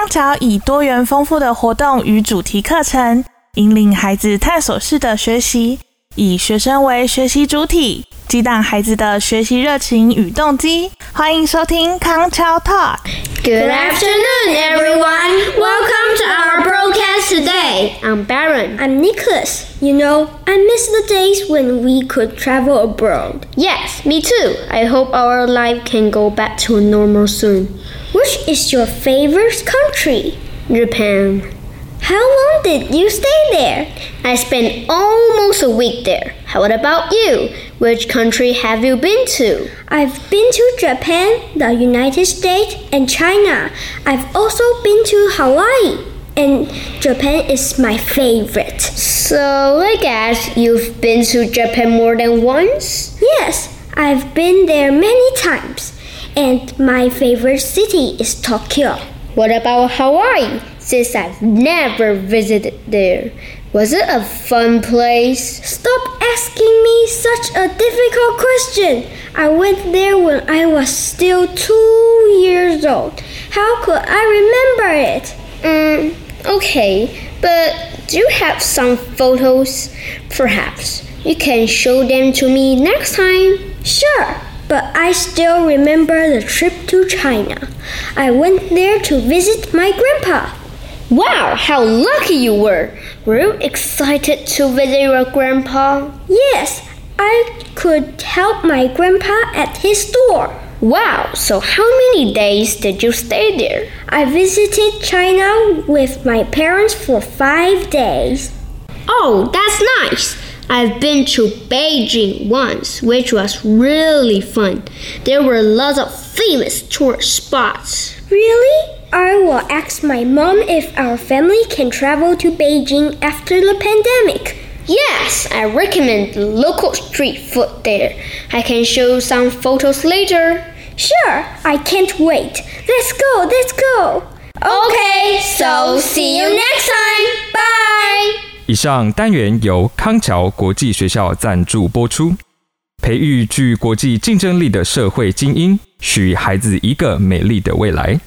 康桥以多元丰富的活动与主题课程，引领孩子探索式的学习，以学生为学习主体，激荡孩子的学习热情与动机。欢迎收听康桥 Talk。Good afternoon, everyone. Welcome to our broadcast today. I'm Baron. I'm Nicholas. You know, I miss the days when we could travel abroad. Yes, me too. I hope our life can go back to normal soon. Which is your favorite country? Japan. How long did you stay there? I spent almost a week there. How about you? Which country have you been to? I've been to Japan, the United States, and China. I've also been to Hawaii, and Japan is my favorite. So I guess you've been to Japan more than once? Yes, I've been there many times, and my favorite city is Tokyo. What about Hawaii? Since I've never visited there. Was it a fun place? Stop asking me such a difficult question. I went there when I was still two years old. How could I remember it? Mm, okay, but do you have some photos? Perhaps you can show them to me next time. Sure, but I still remember the trip to China. I went there to visit my grandpa. Wow, how lucky you were! Were you excited to visit your grandpa? Yes, I could help my grandpa at his store. Wow, so how many days did you stay there? I visited China with my parents for five days. Oh, that's nice! I've been to Beijing once, which was really fun. There were lots of famous tourist spots. Really? I will ask my mom if our family can travel to Beijing after the pandemic. Yes, I recommend the local street food there. I can show some photos later. Sure, I can't wait. Let's go, let's go. Okay, so see you next time. 以上单元由康桥国际学校赞助播出，培育具国际竞争力的社会精英，许孩子一个美丽的未来。